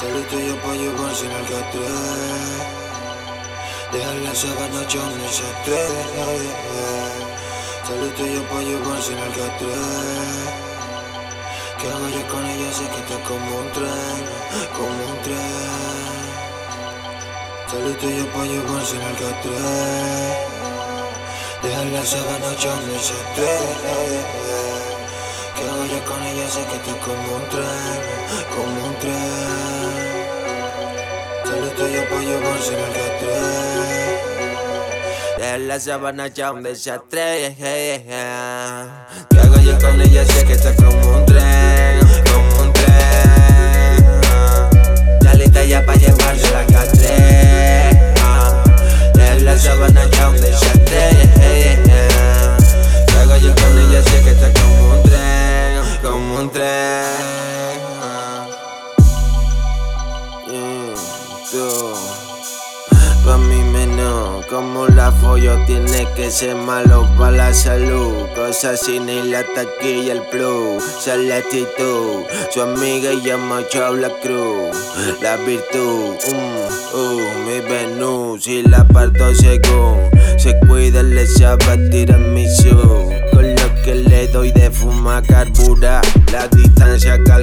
Saliste yo pa' llevarse en el catre Dejar la sábana echando ese estrés Saliste yo pa' llevarse en el Que hago yo con ella sé que está como un tren Como un tren. Saliste yo pa' llevarse en el catre Dejar la sábana echando ese estrés que hago yo con ella sé que está como un tren, Llevarse en el. De la sabana ya un desastre. Que hago yo con ella sé que está como un tren, como un tren. Saliste ya pa' llevarse la catre. De la sabana ya un desastre. Que hago yo con ella sé que está como un tren, como un tren. Pa' mí menos, como la follo tiene que ser malo para la salud. Cosas sin ir la taquilla, el plus, la actitud. Su amiga llama la cruz, la virtud. mm, uh, mi Venus y la parto según. Se cuida, le sabe tirar mi su. Con lo que le doy de fuma carbura, la distancia calcula.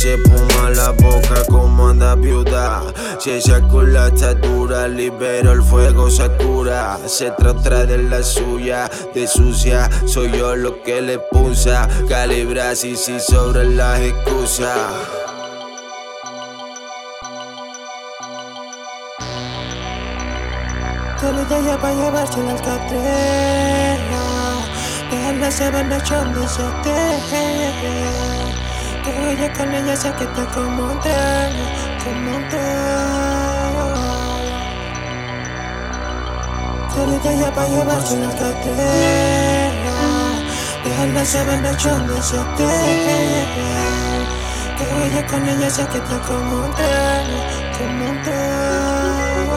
Hace puma la boca como anda viuda. Se sacó la estatura, liberó el fuego, se cura. Se trata de la suya, de sucia. Soy yo lo que le punza. Calibra sí, sí sobre las excusas. Saliste yo pa' llevarse en el catre. Dejar la sábana echando ese estrés. Hago yo con ella sé que está como un tren, como un tren. Saliste yo pa' llevarse en el catre. Dejar la ese estrés. Que hago yo con ella sé que está como un tren, como un tren.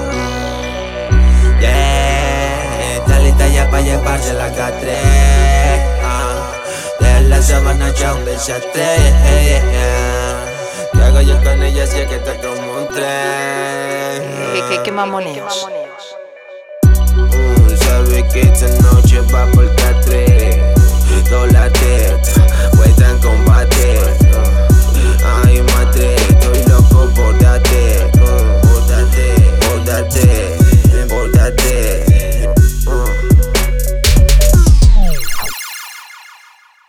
Yeah, está lista ya pa' llevarse la catre. De la sabana ya un desastre. Que hago yo con ella si es que está como un tren. ¿Qué, qué, qué mamoneos? Mm, Sabe que esta noche